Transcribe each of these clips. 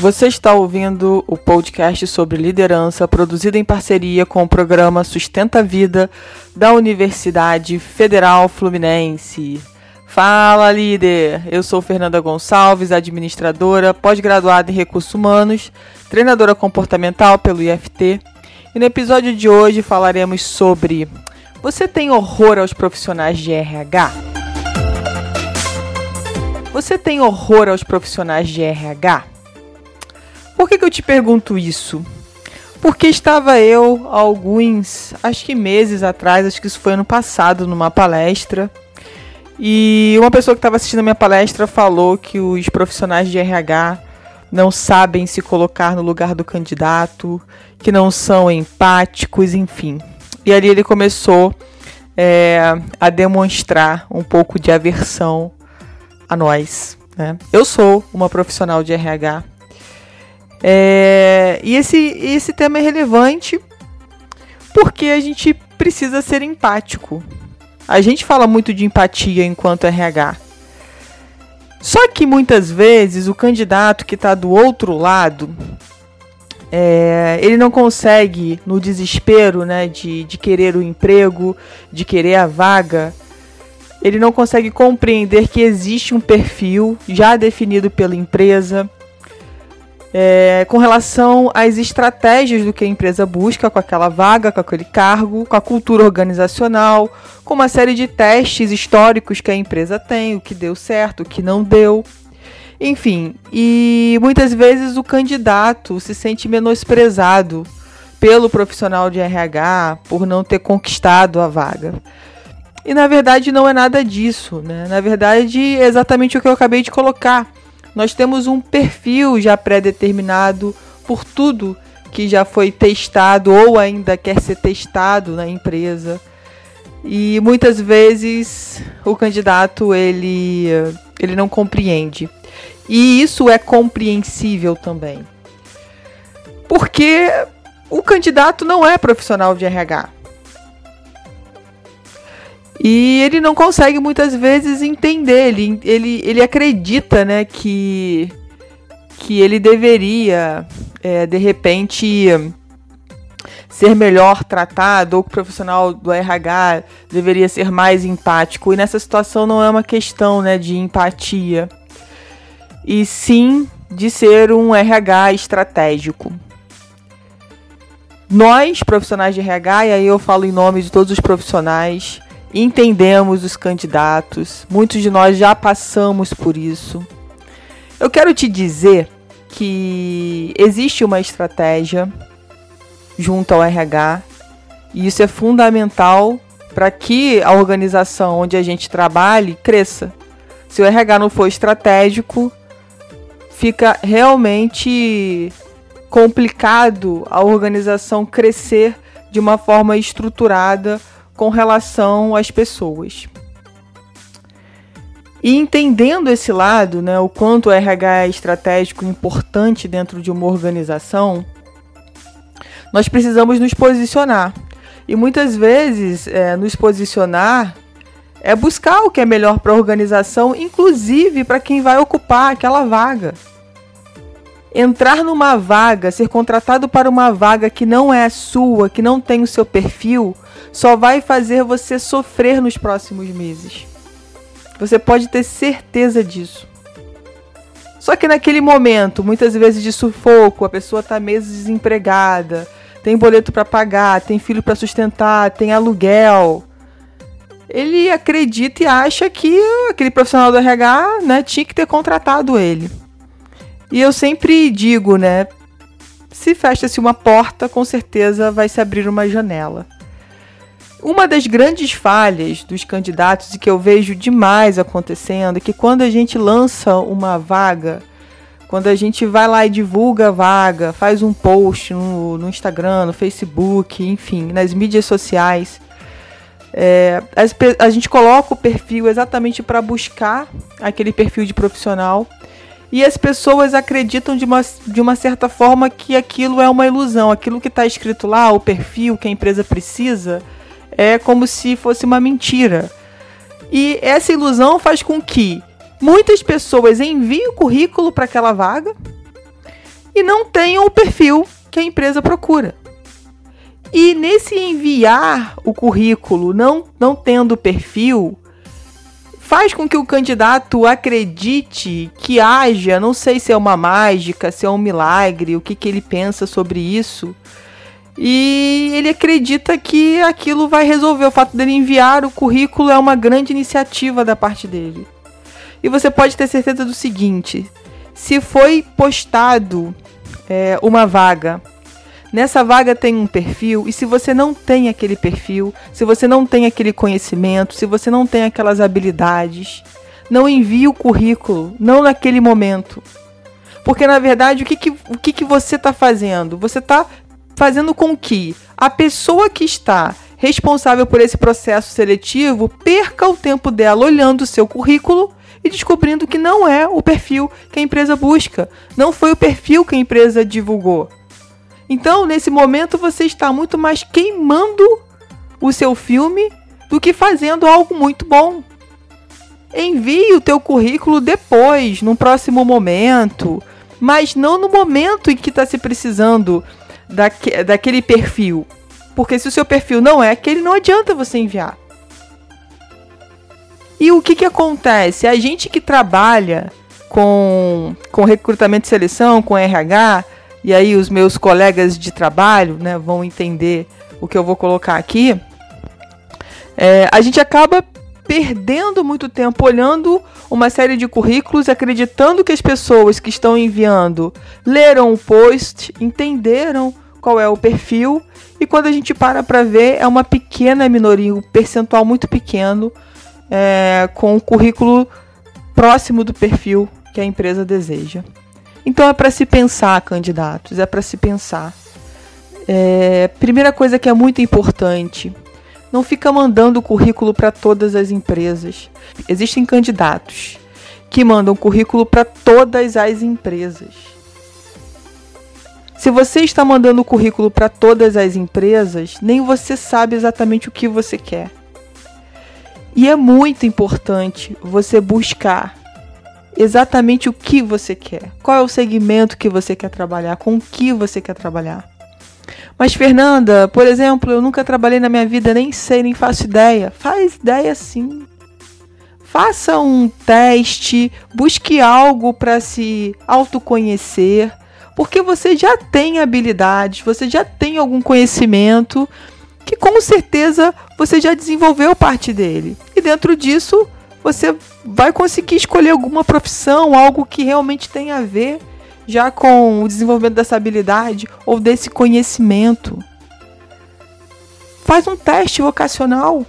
Você está ouvindo o podcast sobre liderança, produzido em parceria com o programa Sustenta a Vida da Universidade Federal Fluminense. Fala, líder! Eu sou Fernanda Gonçalves, administradora, pós-graduada em recursos humanos, treinadora comportamental pelo IFT. E no episódio de hoje falaremos sobre: Você tem horror aos profissionais de RH? Você tem horror aos profissionais de RH? Que, que eu te pergunto isso? Porque estava eu, alguns, acho que meses atrás, acho que isso foi ano passado, numa palestra, e uma pessoa que estava assistindo a minha palestra falou que os profissionais de RH não sabem se colocar no lugar do candidato, que não são empáticos, enfim. E ali ele começou é, a demonstrar um pouco de aversão a nós. Né? Eu sou uma profissional de RH é, e esse, esse tema é relevante porque a gente precisa ser empático. A gente fala muito de empatia enquanto RH. Só que muitas vezes o candidato que está do outro lado, é, ele não consegue, no desespero né, de, de querer o emprego, de querer a vaga, ele não consegue compreender que existe um perfil já definido pela empresa é, com relação às estratégias do que a empresa busca com aquela vaga, com aquele cargo, com a cultura organizacional, com uma série de testes históricos que a empresa tem, o que deu certo, o que não deu. Enfim, e muitas vezes o candidato se sente menosprezado pelo profissional de RH por não ter conquistado a vaga. E na verdade não é nada disso, né? Na verdade é exatamente o que eu acabei de colocar nós temos um perfil já pré-determinado por tudo que já foi testado ou ainda quer ser testado na empresa. E muitas vezes o candidato ele, ele não compreende. E isso é compreensível também. Porque o candidato não é profissional de RH. E ele não consegue muitas vezes entender, ele, ele, ele acredita né, que, que ele deveria, é, de repente, ser melhor tratado, ou que o profissional do RH deveria ser mais empático. E nessa situação não é uma questão né, de empatia, e sim de ser um RH estratégico. Nós, profissionais de RH, e aí eu falo em nome de todos os profissionais, entendemos os candidatos, muitos de nós já passamos por isso. Eu quero te dizer que existe uma estratégia junto ao RH e isso é fundamental para que a organização onde a gente trabalhe cresça. Se o RH não for estratégico, fica realmente complicado a organização crescer de uma forma estruturada com relação às pessoas. E entendendo esse lado, né, o quanto o RH é estratégico importante dentro de uma organização, nós precisamos nos posicionar. E muitas vezes, é, nos posicionar é buscar o que é melhor para a organização, inclusive para quem vai ocupar aquela vaga. Entrar numa vaga, ser contratado para uma vaga que não é sua, que não tem o seu perfil, só vai fazer você sofrer nos próximos meses. Você pode ter certeza disso. Só que naquele momento, muitas vezes de sufoco, a pessoa está meses desempregada, tem boleto para pagar, tem filho para sustentar, tem aluguel. Ele acredita e acha que aquele profissional do RH, né, tinha que ter contratado ele. E eu sempre digo, né, se fecha-se uma porta, com certeza vai se abrir uma janela. Uma das grandes falhas dos candidatos e que eu vejo demais acontecendo é que quando a gente lança uma vaga, quando a gente vai lá e divulga a vaga, faz um post no, no Instagram, no Facebook, enfim, nas mídias sociais, é, a, a gente coloca o perfil exatamente para buscar aquele perfil de profissional e as pessoas acreditam de uma, de uma certa forma que aquilo é uma ilusão, aquilo que está escrito lá, o perfil que a empresa precisa é como se fosse uma mentira. E essa ilusão faz com que muitas pessoas enviem o currículo para aquela vaga, e não tenham o perfil que a empresa procura. E nesse enviar o currículo não, não tendo perfil, faz com que o candidato acredite que haja, não sei se é uma mágica, se é um milagre, o que, que ele pensa sobre isso. E ele acredita que aquilo vai resolver. O fato dele enviar o currículo é uma grande iniciativa da parte dele. E você pode ter certeza do seguinte: se foi postado é, uma vaga Nessa vaga tem um perfil, e se você não tem aquele perfil, se você não tem aquele conhecimento, se você não tem aquelas habilidades, não envie o currículo, não naquele momento. Porque na verdade, o que, que, o que, que você está fazendo? Você está fazendo com que a pessoa que está responsável por esse processo seletivo perca o tempo dela olhando o seu currículo e descobrindo que não é o perfil que a empresa busca, não foi o perfil que a empresa divulgou. Então, nesse momento, você está muito mais queimando o seu filme do que fazendo algo muito bom. Envie o teu currículo depois, num próximo momento, mas não no momento em que está se precisando daque, daquele perfil. Porque se o seu perfil não é aquele, não adianta você enviar. E o que, que acontece? A gente que trabalha com, com recrutamento e seleção, com RH, e aí os meus colegas de trabalho né, vão entender o que eu vou colocar aqui, é, a gente acaba perdendo muito tempo olhando uma série de currículos, acreditando que as pessoas que estão enviando leram o post, entenderam qual é o perfil, e quando a gente para para ver, é uma pequena minoria, um percentual muito pequeno, é, com o currículo próximo do perfil que a empresa deseja. Então é para se pensar, candidatos, é para se pensar. É, primeira coisa que é muito importante, não fica mandando currículo para todas as empresas. Existem candidatos que mandam currículo para todas as empresas. Se você está mandando currículo para todas as empresas, nem você sabe exatamente o que você quer. E é muito importante você buscar exatamente o que você quer. Qual é o segmento que você quer trabalhar, com o que você quer trabalhar. Mas Fernanda, por exemplo, eu nunca trabalhei na minha vida, nem sei, nem faço ideia. Faz ideia sim. Faça um teste, busque algo para se autoconhecer, porque você já tem habilidades, você já tem algum conhecimento que com certeza você já desenvolveu parte dele. E dentro disso, você vai conseguir escolher alguma profissão, algo que realmente tenha a ver já com o desenvolvimento dessa habilidade ou desse conhecimento. Faz um teste vocacional.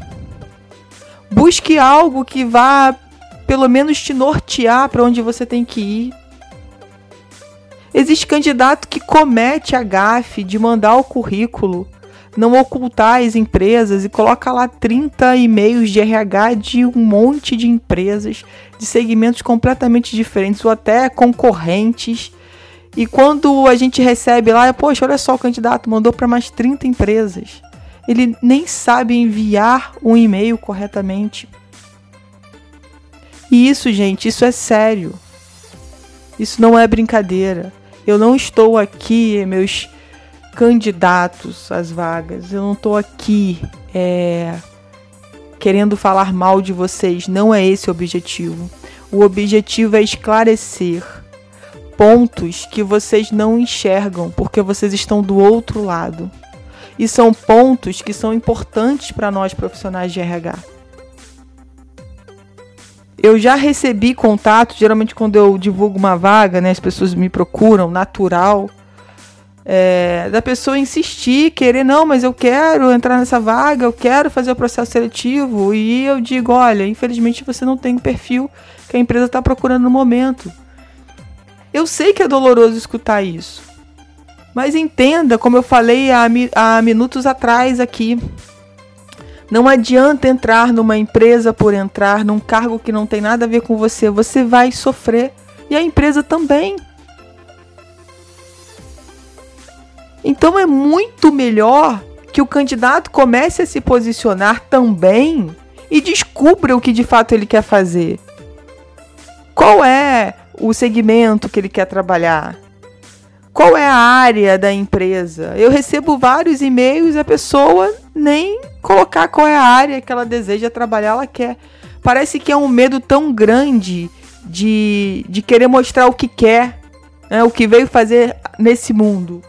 Busque algo que vá pelo menos te nortear para onde você tem que ir. Existe candidato que comete a gafe de mandar o currículo não ocultar as empresas e coloca lá 30 e-mails de RH de um monte de empresas de segmentos completamente diferentes ou até concorrentes. E quando a gente recebe lá, poxa, olha só o candidato mandou para mais 30 empresas. Ele nem sabe enviar um e-mail corretamente. E isso, gente, isso é sério. Isso não é brincadeira. Eu não estou aqui, meus candidatos às vagas. Eu não estou aqui é, querendo falar mal de vocês. Não é esse o objetivo. O objetivo é esclarecer pontos que vocês não enxergam porque vocês estão do outro lado. E são pontos que são importantes para nós profissionais de RH. Eu já recebi contato, geralmente quando eu divulgo uma vaga, né, as pessoas me procuram, natural é, da pessoa insistir, querer, não, mas eu quero entrar nessa vaga, eu quero fazer o processo seletivo. E eu digo, olha, infelizmente você não tem o perfil que a empresa está procurando no momento. Eu sei que é doloroso escutar isso. Mas entenda, como eu falei há, há minutos atrás aqui. Não adianta entrar numa empresa por entrar, num cargo que não tem nada a ver com você. Você vai sofrer. E a empresa também. Então é muito melhor que o candidato comece a se posicionar também e descubra o que de fato ele quer fazer. Qual é o segmento que ele quer trabalhar? qual é a área da empresa. Eu recebo vários e-mails a pessoa nem colocar qual é a área que ela deseja trabalhar, ela quer. Parece que é um medo tão grande de, de querer mostrar o que quer, né, o que veio fazer nesse mundo.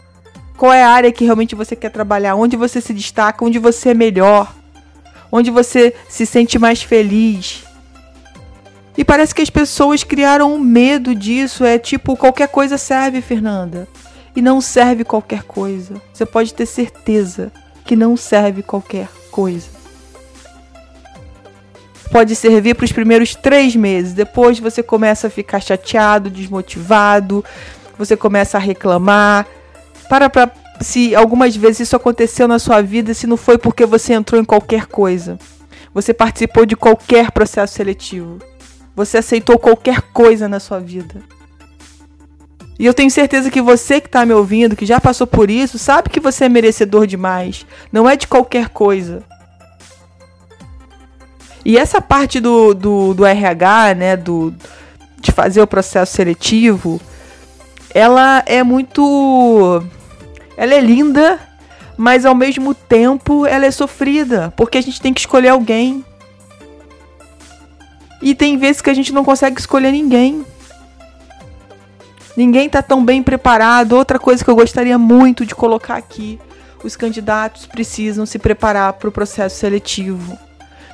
Qual é a área que realmente você quer trabalhar? Onde você se destaca? Onde você é melhor? Onde você se sente mais feliz? E parece que as pessoas criaram um medo disso. É tipo, qualquer coisa serve, Fernanda. E não serve qualquer coisa. Você pode ter certeza que não serve qualquer coisa. Pode servir para os primeiros três meses. Depois você começa a ficar chateado, desmotivado. Você começa a reclamar. Para se algumas vezes isso aconteceu na sua vida, se não foi porque você entrou em qualquer coisa. Você participou de qualquer processo seletivo. Você aceitou qualquer coisa na sua vida. E eu tenho certeza que você que está me ouvindo, que já passou por isso, sabe que você é merecedor demais. Não é de qualquer coisa. E essa parte do, do, do RH, né, do, de fazer o processo seletivo, ela é muito. Ela é linda, mas ao mesmo tempo ela é sofrida, porque a gente tem que escolher alguém. E tem vezes que a gente não consegue escolher ninguém. Ninguém está tão bem preparado. Outra coisa que eu gostaria muito de colocar aqui: os candidatos precisam se preparar para o processo seletivo.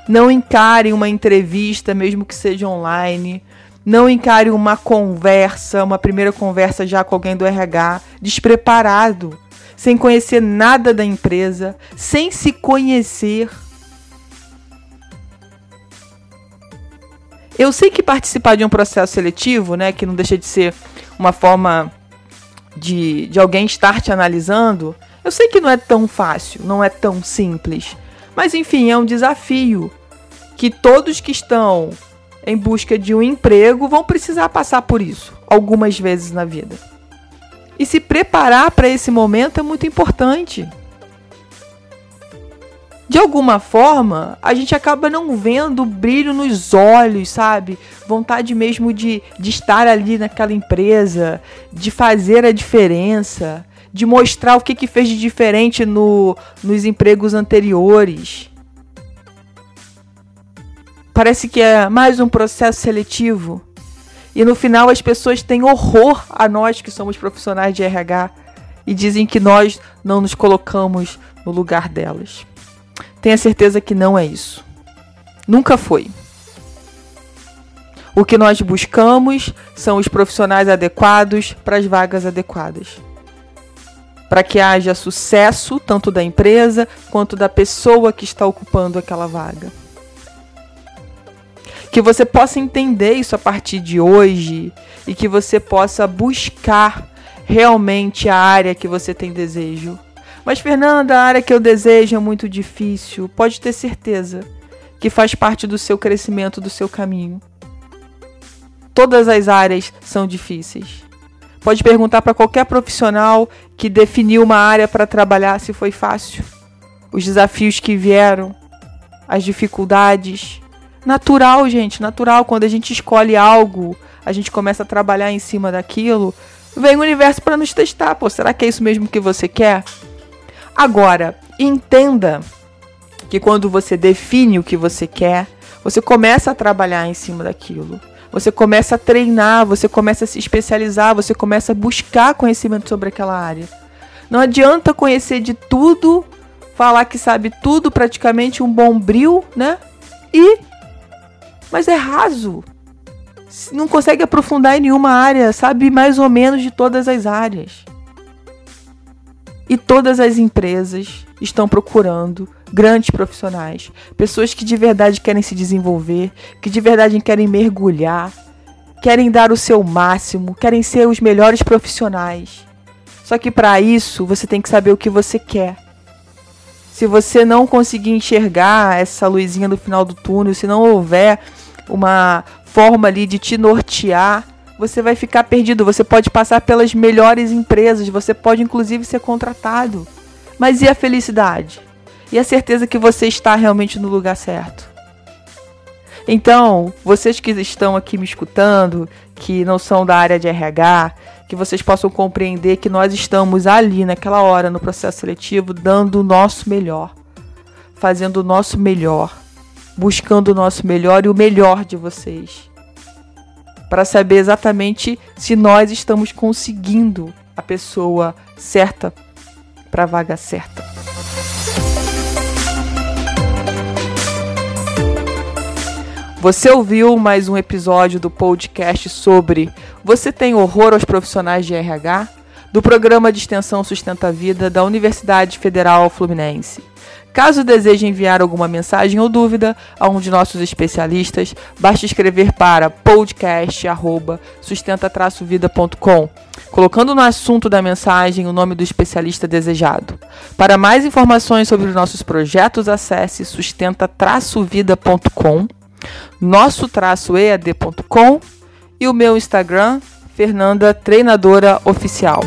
Não encarem uma entrevista, mesmo que seja online. Não encare uma conversa, uma primeira conversa já com alguém do RH, despreparado, sem conhecer nada da empresa, sem se conhecer. Eu sei que participar de um processo seletivo, né, que não deixa de ser uma forma de, de alguém estar te analisando, eu sei que não é tão fácil, não é tão simples. Mas enfim, é um desafio que todos que estão em busca de um emprego vão precisar passar por isso algumas vezes na vida. E se preparar para esse momento é muito importante. De alguma forma, a gente acaba não vendo brilho nos olhos, sabe? Vontade mesmo de, de estar ali naquela empresa, de fazer a diferença, de mostrar o que, que fez de diferente no, nos empregos anteriores. Parece que é mais um processo seletivo. E no final as pessoas têm horror a nós que somos profissionais de RH e dizem que nós não nos colocamos no lugar delas. Tenha certeza que não é isso. Nunca foi. O que nós buscamos são os profissionais adequados para as vagas adequadas. Para que haja sucesso tanto da empresa quanto da pessoa que está ocupando aquela vaga que você possa entender isso a partir de hoje e que você possa buscar realmente a área que você tem desejo. Mas, Fernanda, a área que eu desejo é muito difícil. Pode ter certeza que faz parte do seu crescimento, do seu caminho. Todas as áreas são difíceis. Pode perguntar para qualquer profissional que definiu uma área para trabalhar se foi fácil. Os desafios que vieram, as dificuldades, Natural, gente, natural. Quando a gente escolhe algo, a gente começa a trabalhar em cima daquilo, vem o universo para nos testar. Pô, será que é isso mesmo que você quer? Agora, entenda que quando você define o que você quer, você começa a trabalhar em cima daquilo. Você começa a treinar, você começa a se especializar, você começa a buscar conhecimento sobre aquela área. Não adianta conhecer de tudo, falar que sabe tudo, praticamente um bombril, né? E mas é raso. Não consegue aprofundar em nenhuma área, sabe mais ou menos de todas as áreas. E todas as empresas estão procurando grandes profissionais, pessoas que de verdade querem se desenvolver, que de verdade querem mergulhar, querem dar o seu máximo, querem ser os melhores profissionais. Só que para isso você tem que saber o que você quer. Se você não conseguir enxergar essa luzinha no final do túnel, se não houver uma forma ali de te nortear, você vai ficar perdido. Você pode passar pelas melhores empresas, você pode inclusive ser contratado. Mas e a felicidade? E a certeza que você está realmente no lugar certo? Então, vocês que estão aqui me escutando, que não são da área de RH, que vocês possam compreender que nós estamos ali naquela hora no processo seletivo dando o nosso melhor, fazendo o nosso melhor, buscando o nosso melhor e o melhor de vocês. Para saber exatamente se nós estamos conseguindo a pessoa certa para a vaga certa. Você ouviu mais um episódio do podcast sobre Você tem horror aos profissionais de RH? Do programa de extensão Sustenta a Vida da Universidade Federal Fluminense. Caso deseje enviar alguma mensagem ou dúvida a um de nossos especialistas, basta escrever para podcast@sustenta-vida.com, colocando no assunto da mensagem o nome do especialista desejado. Para mais informações sobre os nossos projetos, acesse sustenta-vida.com nosso-ead.com e o meu Instagram, Fernanda Treinadora Oficial.